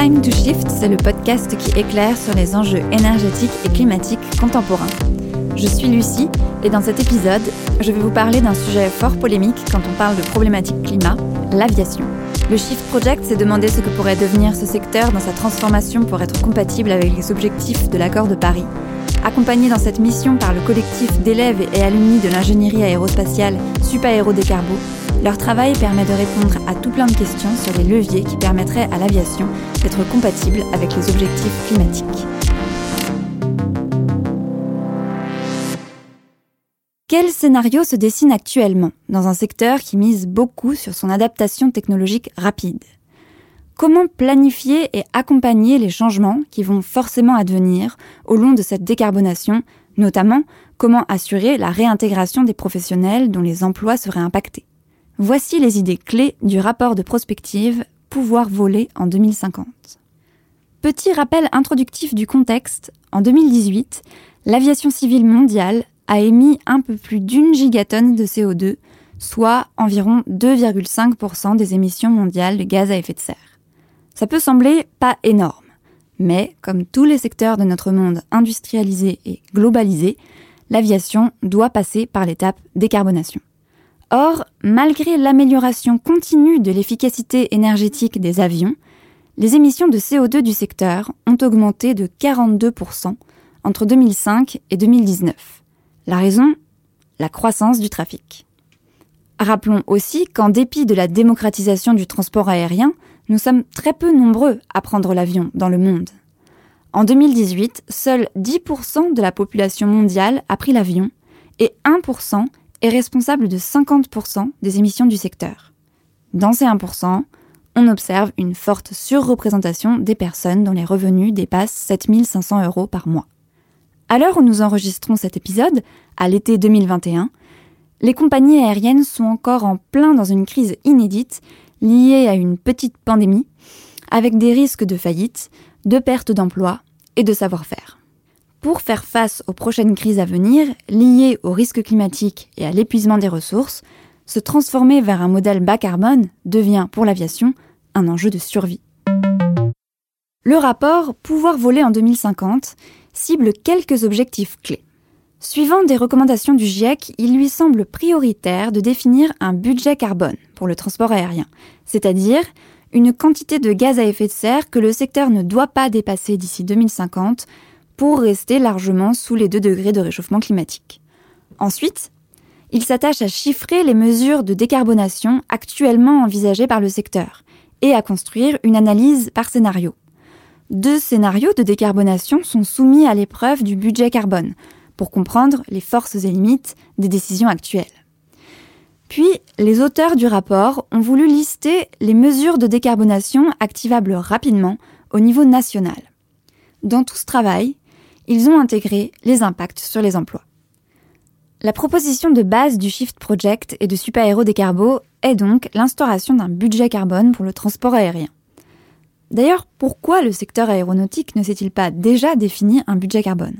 Time to Shift, c'est le podcast qui éclaire sur les enjeux énergétiques et climatiques contemporains. Je suis Lucie et dans cet épisode, je vais vous parler d'un sujet fort polémique quand on parle de problématiques climat, l'aviation. Le Shift Project s'est demandé ce que pourrait devenir ce secteur dans sa transformation pour être compatible avec les objectifs de l'accord de Paris. Accompagné dans cette mission par le collectif d'élèves et alumni de l'ingénierie aérospatiale Supaéro Décarbo, leur travail permet de répondre à tout plein de questions sur les leviers qui permettraient à l'aviation d'être compatible avec les objectifs climatiques. Quel scénario se dessine actuellement dans un secteur qui mise beaucoup sur son adaptation technologique rapide? Comment planifier et accompagner les changements qui vont forcément advenir au long de cette décarbonation, notamment comment assurer la réintégration des professionnels dont les emplois seraient impactés? Voici les idées clés du rapport de prospective Pouvoir voler en 2050. Petit rappel introductif du contexte, en 2018, l'aviation civile mondiale a émis un peu plus d'une gigatonne de CO2, soit environ 2,5% des émissions mondiales de gaz à effet de serre. Ça peut sembler pas énorme, mais comme tous les secteurs de notre monde industrialisé et globalisé, l'aviation doit passer par l'étape décarbonation. Or, malgré l'amélioration continue de l'efficacité énergétique des avions, les émissions de CO2 du secteur ont augmenté de 42% entre 2005 et 2019. La raison? La croissance du trafic. Rappelons aussi qu'en dépit de la démocratisation du transport aérien, nous sommes très peu nombreux à prendre l'avion dans le monde. En 2018, seuls 10% de la population mondiale a pris l'avion et 1% est responsable de 50% des émissions du secteur. Dans ces 1%, on observe une forte surreprésentation des personnes dont les revenus dépassent 7500 euros par mois. À l'heure où nous enregistrons cet épisode, à l'été 2021, les compagnies aériennes sont encore en plein dans une crise inédite liée à une petite pandémie, avec des risques de faillite, de perte d'emploi et de savoir-faire. Pour faire face aux prochaines crises à venir, liées aux risques climatiques et à l'épuisement des ressources, se transformer vers un modèle bas carbone devient pour l'aviation un enjeu de survie. Le rapport Pouvoir voler en 2050 cible quelques objectifs clés. Suivant des recommandations du GIEC, il lui semble prioritaire de définir un budget carbone pour le transport aérien, c'est-à-dire une quantité de gaz à effet de serre que le secteur ne doit pas dépasser d'ici 2050 pour rester largement sous les 2 degrés de réchauffement climatique. Ensuite, il s'attache à chiffrer les mesures de décarbonation actuellement envisagées par le secteur et à construire une analyse par scénario. Deux scénarios de décarbonation sont soumis à l'épreuve du budget carbone pour comprendre les forces et limites des décisions actuelles. Puis, les auteurs du rapport ont voulu lister les mesures de décarbonation activables rapidement au niveau national. Dans tout ce travail, ils ont intégré les impacts sur les emplois. La proposition de base du Shift Project et de Super Décarbo est donc l'instauration d'un budget carbone pour le transport aérien. D'ailleurs, pourquoi le secteur aéronautique ne s'est-il pas déjà défini un budget carbone?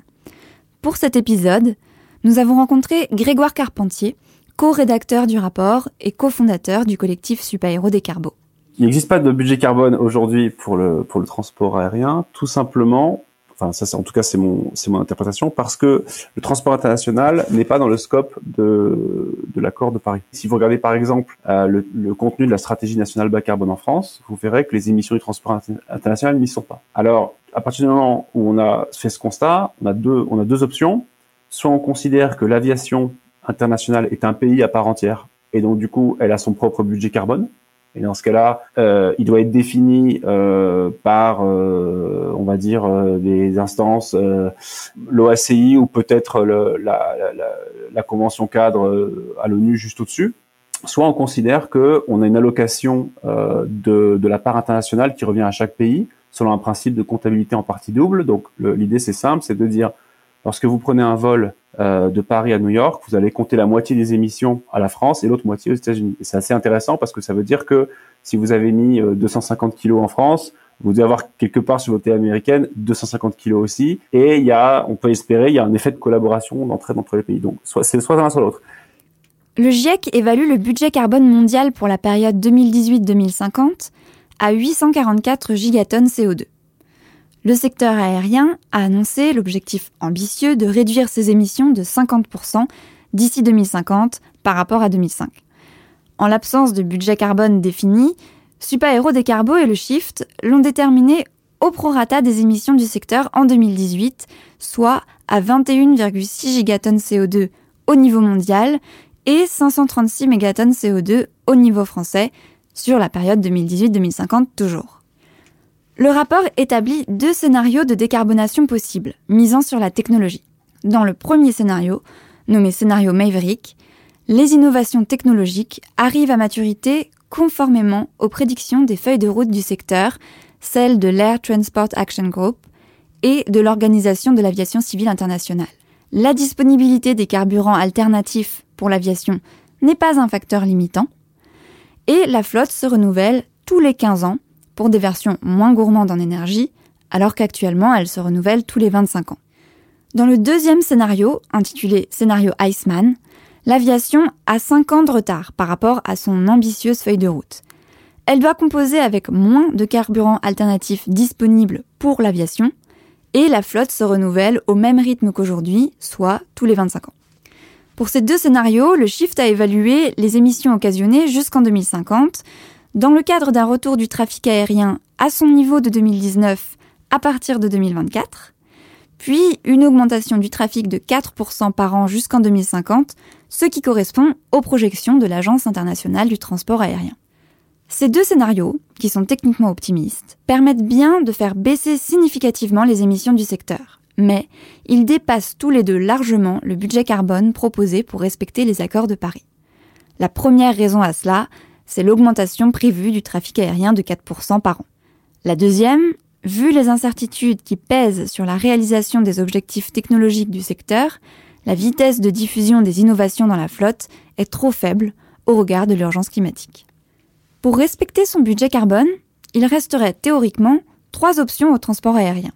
Pour cet épisode, nous avons rencontré Grégoire Carpentier, co-rédacteur du rapport et cofondateur du collectif Supaéro Décarbo. Il n'existe pas de budget carbone aujourd'hui pour le transport aérien, tout simplement Enfin, ça, en tout cas, c'est mon, c'est mon interprétation, parce que le transport international n'est pas dans le scope de, de l'accord de Paris. Si vous regardez par exemple euh, le, contenu de la stratégie nationale bas carbone en France, vous verrez que les émissions du transport international n'y sont pas. Alors, à partir du moment où on a fait ce constat, on a deux, on a deux options. Soit on considère que l'aviation internationale est un pays à part entière, et donc du coup, elle a son propre budget carbone. Et dans ce cas-là, euh, il doit être défini euh, par, euh, on va dire, euh, des instances, euh, l'OACI ou peut-être la, la, la, la, convention cadre euh, à l'ONU juste au-dessus. Soit on considère que on a une allocation de, de la part internationale qui revient à chaque pays selon un principe de comptabilité en partie double. Donc l'idée c'est simple, c'est de dire lorsque vous prenez un vol euh, de Paris à New York, vous allez compter la moitié des émissions à la France et l'autre moitié aux États-Unis. C'est assez intéressant parce que ça veut dire que si vous avez mis 250 euh, kilos en France, vous devez avoir quelque part sur votre télé américaine 250 kilos aussi. Et il y a, on peut espérer, il y a un effet de collaboration, d'entraide entre les pays. Donc, soit, c'est soit l'un soit l'autre. Le GIEC évalue le budget carbone mondial pour la période 2018-2050 à 844 gigatonnes CO2. Le secteur aérien a annoncé l'objectif ambitieux de réduire ses émissions de 50% d'ici 2050 par rapport à 2005. En l'absence de budget carbone défini, Supaéro Décarbo et le Shift l'ont déterminé au prorata des émissions du secteur en 2018, soit à 21,6 gigatonnes CO2 au niveau mondial et 536 mégatonnes CO2 au niveau français sur la période 2018-2050 toujours. Le rapport établit deux scénarios de décarbonation possibles, misant sur la technologie. Dans le premier scénario, nommé scénario Maverick, les innovations technologiques arrivent à maturité conformément aux prédictions des feuilles de route du secteur, celles de l'Air Transport Action Group et de l'Organisation de l'aviation civile internationale. La disponibilité des carburants alternatifs pour l'aviation n'est pas un facteur limitant, et la flotte se renouvelle tous les 15 ans pour des versions moins gourmandes en énergie, alors qu'actuellement elle se renouvelle tous les 25 ans. Dans le deuxième scénario, intitulé Scénario Iceman, l'aviation a 5 ans de retard par rapport à son ambitieuse feuille de route. Elle doit composer avec moins de carburants alternatifs disponibles pour l'aviation, et la flotte se renouvelle au même rythme qu'aujourd'hui, soit tous les 25 ans. Pour ces deux scénarios, le Shift a évalué les émissions occasionnées jusqu'en 2050, dans le cadre d'un retour du trafic aérien à son niveau de 2019 à partir de 2024, puis une augmentation du trafic de 4% par an jusqu'en 2050, ce qui correspond aux projections de l'Agence internationale du transport aérien. Ces deux scénarios, qui sont techniquement optimistes, permettent bien de faire baisser significativement les émissions du secteur, mais ils dépassent tous les deux largement le budget carbone proposé pour respecter les accords de Paris. La première raison à cela, c'est l'augmentation prévue du trafic aérien de 4% par an. La deuxième, Vu les incertitudes qui pèsent sur la réalisation des objectifs technologiques du secteur, la vitesse de diffusion des innovations dans la flotte est trop faible au regard de l'urgence climatique. Pour respecter son budget carbone, il resterait théoriquement trois options au transport aérien.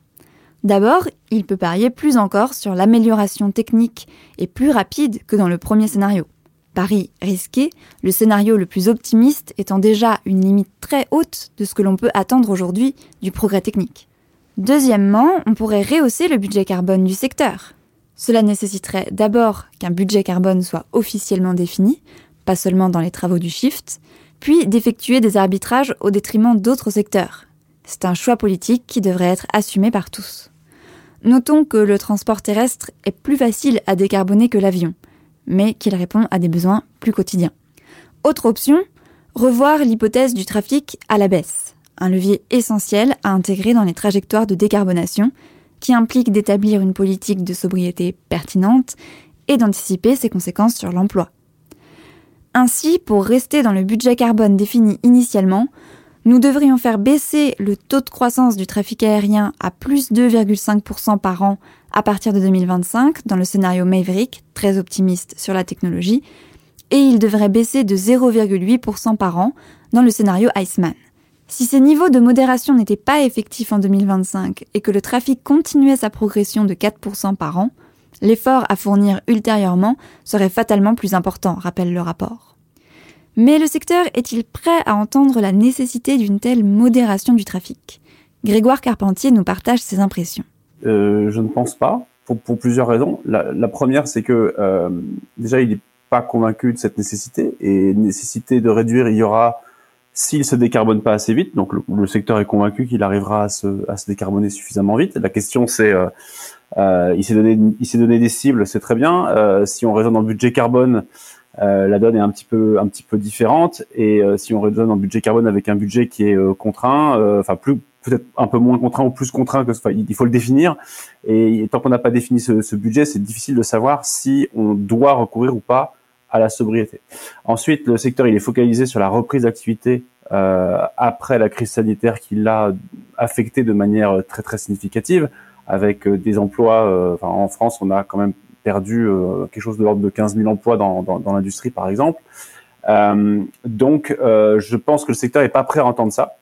D'abord, il peut parier plus encore sur l'amélioration technique et plus rapide que dans le premier scénario. Pari risqué, le scénario le plus optimiste étant déjà une limite très haute de ce que l'on peut attendre aujourd'hui du progrès technique. Deuxièmement, on pourrait rehausser le budget carbone du secteur. Cela nécessiterait d'abord qu'un budget carbone soit officiellement défini, pas seulement dans les travaux du shift, puis d'effectuer des arbitrages au détriment d'autres secteurs. C'est un choix politique qui devrait être assumé par tous. Notons que le transport terrestre est plus facile à décarboner que l'avion mais qu'il répond à des besoins plus quotidiens. Autre option, revoir l'hypothèse du trafic à la baisse, un levier essentiel à intégrer dans les trajectoires de décarbonation, qui implique d'établir une politique de sobriété pertinente et d'anticiper ses conséquences sur l'emploi. Ainsi, pour rester dans le budget carbone défini initialement, nous devrions faire baisser le taux de croissance du trafic aérien à plus 2,5% par an à partir de 2025 dans le scénario Maverick, très optimiste sur la technologie, et il devrait baisser de 0,8% par an dans le scénario Iceman. Si ces niveaux de modération n'étaient pas effectifs en 2025 et que le trafic continuait sa progression de 4% par an, l'effort à fournir ultérieurement serait fatalement plus important, rappelle le rapport. Mais le secteur est-il prêt à entendre la nécessité d'une telle modération du trafic? Grégoire Carpentier nous partage ses impressions. Euh, je ne pense pas, pour, pour plusieurs raisons. La, la première, c'est que euh, déjà, il n'est pas convaincu de cette nécessité, et nécessité de réduire, il y aura s'il se décarbone pas assez vite. Donc le, le secteur est convaincu qu'il arrivera à se, à se, décarboner suffisamment vite. La question, c'est euh, euh, il s'est donné, il s'est donné des cibles, c'est très bien. Euh, si on raisonne le budget carbone, euh, la donne est un petit peu un petit peu différente. Et si on raisonne le budget carbone avec un budget qui est contraint, enfin plus peut-être un peu moins contraint ou plus contraint que enfin, il faut le définir. Et tant qu'on n'a pas défini ce, budget c'est difficile de savoir si on doit recourir ou pas à la sobriété. Ensuite le secteur il est focalisé sur la reprise d'activité euh, après la crise sanitaire qui l'a affecté de manière très très significative. Avec euh, des emplois euh, enfin, en France on a quand même perdu euh, quelque chose de l'ordre de 15 000 emplois dans, dans, dans l'industrie par exemple. Donc je pense que le secteur est pas prêt à entendre ça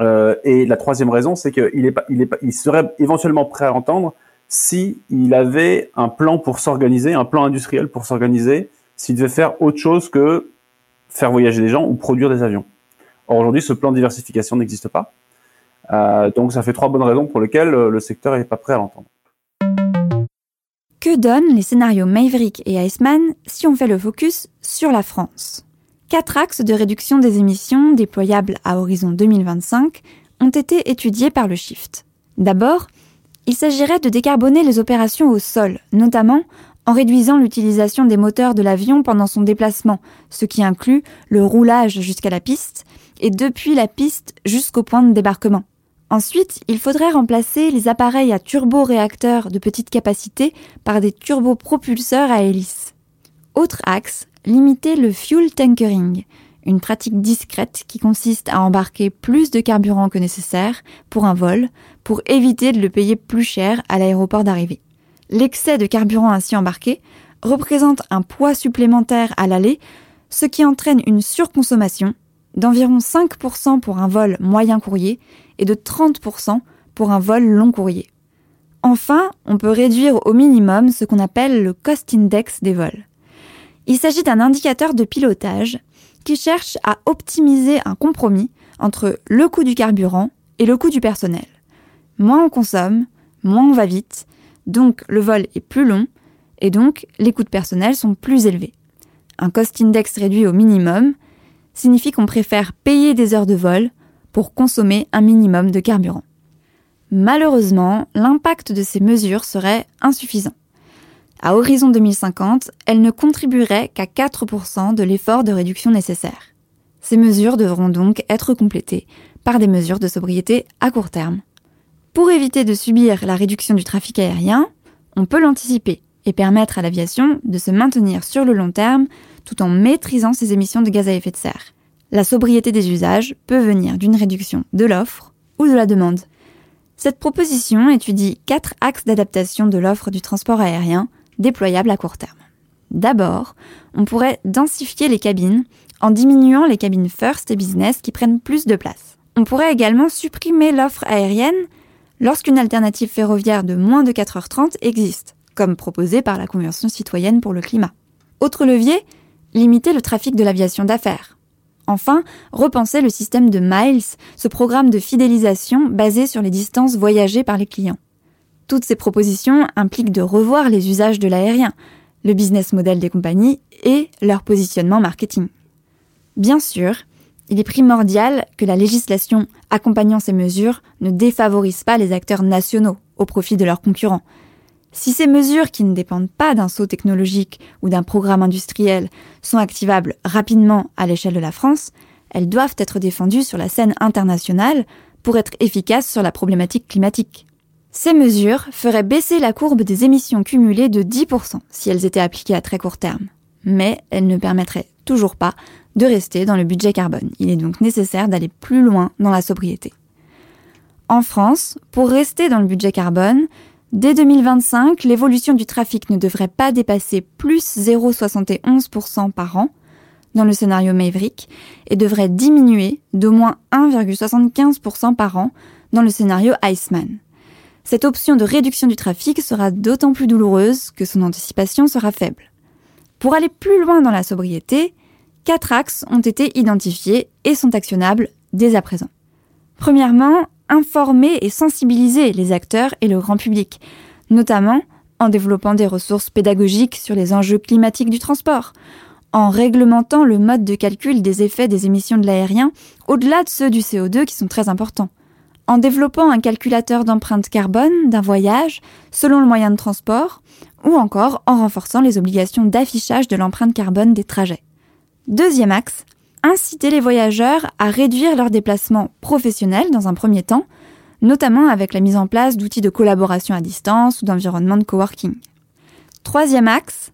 euh, et la troisième raison, c'est qu'il est pas, il est pas, il serait éventuellement prêt à entendre si il avait un plan pour s'organiser, un plan industriel pour s'organiser, s'il devait faire autre chose que faire voyager des gens ou produire des avions. Or aujourd'hui, ce plan de diversification n'existe pas. Euh, donc ça fait trois bonnes raisons pour lesquelles le secteur n'est pas prêt à l'entendre. Que donnent les scénarios Maverick et Iceman si on fait le focus sur la France? Quatre axes de réduction des émissions déployables à horizon 2025 ont été étudiés par le Shift. D'abord, il s'agirait de décarboner les opérations au sol, notamment en réduisant l'utilisation des moteurs de l'avion pendant son déplacement, ce qui inclut le roulage jusqu'à la piste et depuis la piste jusqu'au point de débarquement. Ensuite, il faudrait remplacer les appareils à turboréacteurs de petite capacité par des turbopropulseurs à hélice. Autre axe, limiter le fuel tankering, une pratique discrète qui consiste à embarquer plus de carburant que nécessaire pour un vol pour éviter de le payer plus cher à l'aéroport d'arrivée. L'excès de carburant ainsi embarqué représente un poids supplémentaire à l'aller, ce qui entraîne une surconsommation d'environ 5% pour un vol moyen courrier et de 30% pour un vol long courrier. Enfin, on peut réduire au minimum ce qu'on appelle le cost index des vols. Il s'agit d'un indicateur de pilotage qui cherche à optimiser un compromis entre le coût du carburant et le coût du personnel. Moins on consomme, moins on va vite, donc le vol est plus long et donc les coûts de personnel sont plus élevés. Un cost index réduit au minimum signifie qu'on préfère payer des heures de vol pour consommer un minimum de carburant. Malheureusement, l'impact de ces mesures serait insuffisant. À horizon 2050, elles ne contribueraient qu'à 4% de l'effort de réduction nécessaire. Ces mesures devront donc être complétées par des mesures de sobriété à court terme. Pour éviter de subir la réduction du trafic aérien, on peut l'anticiper et permettre à l'aviation de se maintenir sur le long terme tout en maîtrisant ses émissions de gaz à effet de serre. La sobriété des usages peut venir d'une réduction de l'offre ou de la demande. Cette proposition étudie quatre axes d'adaptation de l'offre du transport aérien déployables à court terme. D'abord, on pourrait densifier les cabines en diminuant les cabines first et business qui prennent plus de place. On pourrait également supprimer l'offre aérienne lorsqu'une alternative ferroviaire de moins de 4h30 existe, comme proposé par la Convention citoyenne pour le climat. Autre levier, limiter le trafic de l'aviation d'affaires. Enfin, repenser le système de Miles, ce programme de fidélisation basé sur les distances voyagées par les clients. Toutes ces propositions impliquent de revoir les usages de l'aérien, le business model des compagnies et leur positionnement marketing. Bien sûr, il est primordial que la législation accompagnant ces mesures ne défavorise pas les acteurs nationaux au profit de leurs concurrents. Si ces mesures qui ne dépendent pas d'un saut technologique ou d'un programme industriel sont activables rapidement à l'échelle de la France, elles doivent être défendues sur la scène internationale pour être efficaces sur la problématique climatique. Ces mesures feraient baisser la courbe des émissions cumulées de 10% si elles étaient appliquées à très court terme. Mais elles ne permettraient toujours pas de rester dans le budget carbone. Il est donc nécessaire d'aller plus loin dans la sobriété. En France, pour rester dans le budget carbone, dès 2025, l'évolution du trafic ne devrait pas dépasser plus 0,71% par an dans le scénario Maverick et devrait diminuer d'au moins 1,75% par an dans le scénario Iceman. Cette option de réduction du trafic sera d'autant plus douloureuse que son anticipation sera faible. Pour aller plus loin dans la sobriété, quatre axes ont été identifiés et sont actionnables dès à présent. Premièrement, informer et sensibiliser les acteurs et le grand public, notamment en développant des ressources pédagogiques sur les enjeux climatiques du transport, en réglementant le mode de calcul des effets des émissions de l'aérien au-delà de ceux du CO2 qui sont très importants, en développant un calculateur d'empreinte carbone d'un voyage selon le moyen de transport, ou encore en renforçant les obligations d'affichage de l'empreinte carbone des trajets. Deuxième axe, inciter les voyageurs à réduire leurs déplacements professionnels dans un premier temps, notamment avec la mise en place d'outils de collaboration à distance ou d'environnement de coworking. Troisième axe,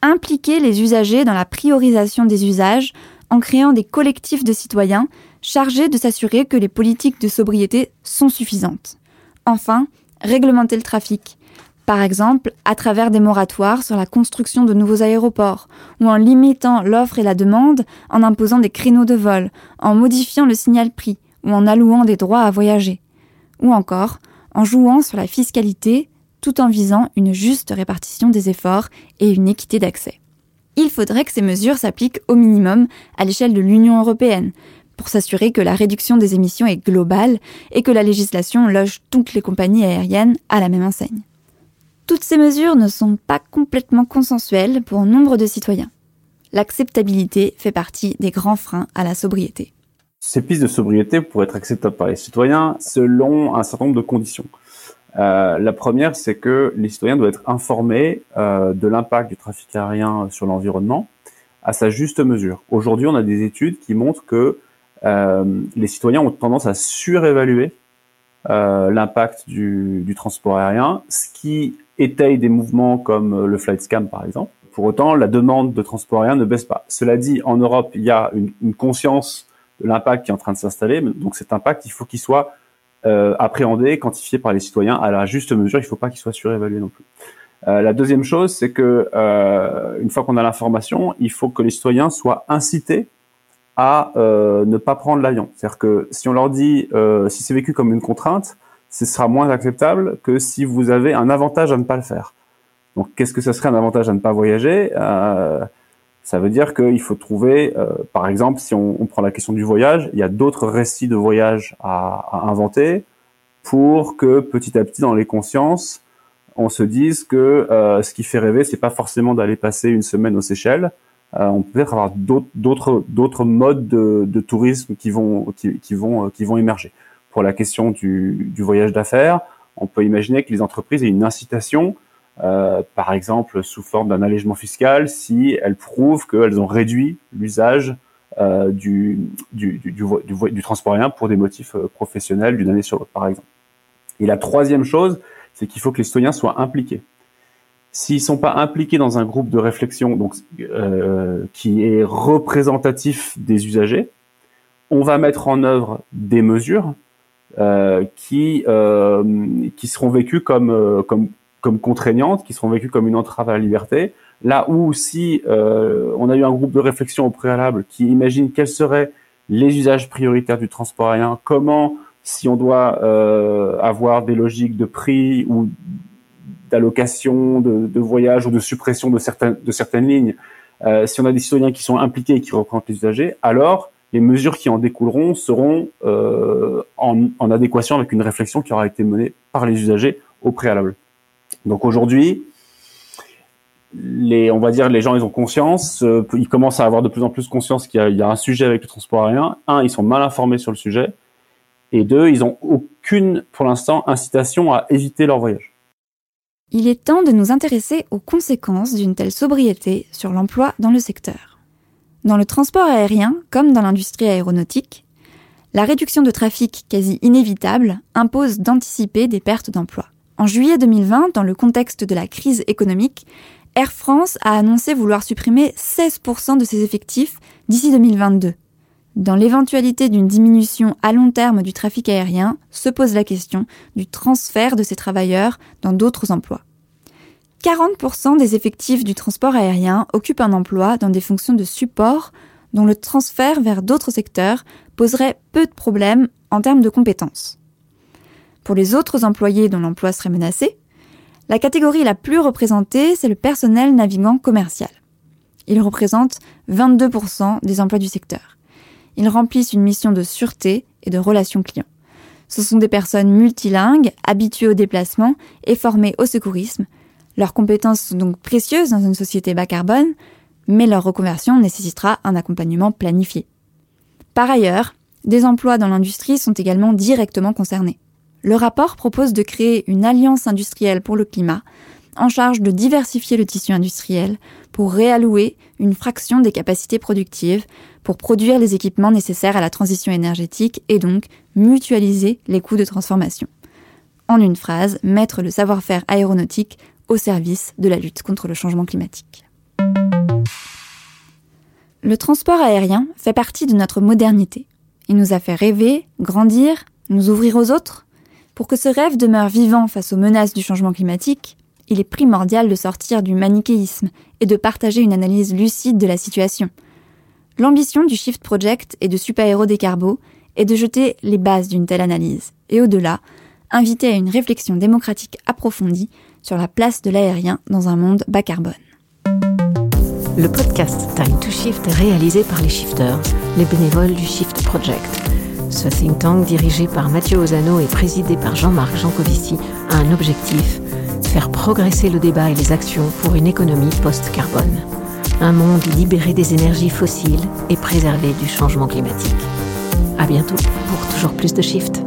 impliquer les usagers dans la priorisation des usages en créant des collectifs de citoyens chargés de s'assurer que les politiques de sobriété sont suffisantes. Enfin, réglementer le trafic, par exemple à travers des moratoires sur la construction de nouveaux aéroports, ou en limitant l'offre et la demande, en imposant des créneaux de vol, en modifiant le signal prix, ou en allouant des droits à voyager, ou encore en jouant sur la fiscalité tout en visant une juste répartition des efforts et une équité d'accès. Il faudrait que ces mesures s'appliquent au minimum à l'échelle de l'Union européenne, pour s'assurer que la réduction des émissions est globale et que la législation loge toutes les compagnies aériennes à la même enseigne. Toutes ces mesures ne sont pas complètement consensuelles pour nombre de citoyens. L'acceptabilité fait partie des grands freins à la sobriété. Ces pistes de sobriété pourraient être acceptables par les citoyens selon un certain nombre de conditions. Euh, la première, c'est que les citoyens doivent être informés euh, de l'impact du trafic aérien sur l'environnement à sa juste mesure. Aujourd'hui, on a des études qui montrent que les citoyens ont tendance à surévaluer euh, l'impact du, du, transport aérien, ce qui étaye des mouvements comme le flight scam par exemple. Pour autant, la demande de transport aérien ne baisse pas. Cela dit, en Europe, il y a une, une conscience de l'impact qui est en train de s'installer. Donc cet impact, il faut qu'il soit euh, appréhendé, quantifié par les citoyens à la juste mesure. Il ne faut pas qu'il soit surévalué non plus. Euh, la deuxième chose, c'est que euh, une fois qu'on a l'information, il faut que les citoyens soient incités à euh, ne pas prendre l'avion. C'est-à-dire que si on leur dit, euh, si c'est vécu comme une contrainte, ce sera moins acceptable que si vous avez un avantage à ne pas le faire. Donc, qu'est-ce que ça serait un avantage à ne pas voyager? Euh, Ça veut dire qu'il faut trouver, euh, par exemple, si on, on, prend la question du voyage, il y a d'autres récits de voyage à, à, inventer pour que petit à petit, dans les consciences, on se dise que euh, ce qui fait rêver, c'est pas forcément d'aller passer une semaine aux Seychelles. Euh, on peut peut-être avoir d'autres d'autres modes de, de, tourisme qui vont qui, qui, vont qui vont émerger. Pour la question du, du voyage d'affaires, on peut imaginer que les entreprises aient une incitation euh, par exemple sous forme d'un allègement fiscal, si elles prouvent qu'elles ont réduit l'usage euh, du, du, du, du, transport aérien pour des motifs euh, professionnels d'une année sur l'autre, par exemple. Et la troisième chose, c'est qu'il faut que les citoyens soient impliqués. S'ils sont pas impliqués dans un groupe de réflexion donc, euh, qui est représentatif des usagers, on va mettre en œuvre des mesures euh, qui, euh, qui seront vécues comme, comme, comme contraignantes, qui seront vécues comme une entrave à la liberté. Là où si euh, on a eu un groupe de réflexion au préalable qui imagine quels seraient les usages prioritaires du transport aérien, comment, si on doit euh, avoir des logiques de prix ou d'allocation, de, voyage ou de suppression de certaines, de certaines lignes, euh, si on a des citoyens qui sont impliqués et qui représentent les usagers, alors les mesures qui en découleront seront euh, en, adéquation avec une réflexion qui aura été menée par les usagers au préalable. Donc aujourd'hui, les, on va dire, les gens, ils ont conscience, euh, ils commencent à avoir de plus en plus conscience qu'il y, y, a un sujet avec le transport aérien. Un, ils sont mal informés sur le sujet, et deux, ils ont aucune, pour l'instant, incitation à éviter leur voyage. Il est temps de nous intéresser aux conséquences d'une telle sobriété sur l'emploi dans le secteur. Dans le transport aérien, comme dans l'industrie aéronautique, la réduction de trafic quasi inévitable impose d'anticiper des pertes d'emplois. En juillet 2020, dans le contexte de la crise économique, Air France a annoncé vouloir supprimer 16% de ses effectifs d'ici 2022. Dans l'éventualité d'une diminution à long terme du trafic aérien, se pose la question du transfert de ces travailleurs dans d'autres emplois. 40% des effectifs du transport aérien occupent un emploi dans des fonctions de support dont le transfert vers d'autres secteurs poserait peu de problèmes en termes de compétences. Pour les autres employés dont l'emploi serait menacé, la catégorie la plus représentée, c'est le personnel navigant commercial. Il représente 22% des emplois du secteur. Ils remplissent une mission de sûreté et de relations clients. Ce sont des personnes multilingues, habituées au déplacement et formées au secourisme. Leurs compétences sont donc précieuses dans une société bas carbone, mais leur reconversion nécessitera un accompagnement planifié. Par ailleurs, des emplois dans l'industrie sont également directement concernés le rapport propose de créer une alliance industrielle pour le climat, en charge de diversifier le tissu industriel pour réallouer une fraction des capacités productives pour produire les équipements nécessaires à la transition énergétique et donc mutualiser les coûts de transformation. En une phrase, mettre le savoir-faire aéronautique au service de la lutte contre le changement climatique. Le transport aérien fait partie de notre modernité. Il nous a fait rêver, grandir, nous ouvrir aux autres, pour que ce rêve demeure vivant face aux menaces du changement climatique, il est primordial de sortir du manichéisme et de partager une analyse lucide de la situation. L'ambition du Shift Project et de Supaéro Décarbo est de jeter les bases d'une telle analyse et au-delà, inviter à une réflexion démocratique approfondie sur la place de l'aérien dans un monde bas carbone. Le podcast Time to Shift est réalisé par les Shifters les bénévoles du Shift Project. Ce think tank, dirigé par Mathieu Ozano et présidé par Jean-Marc Jancovici, a un objectif faire progresser le débat et les actions pour une économie post-carbone. Un monde libéré des énergies fossiles et préservé du changement climatique. À bientôt pour toujours plus de Shift.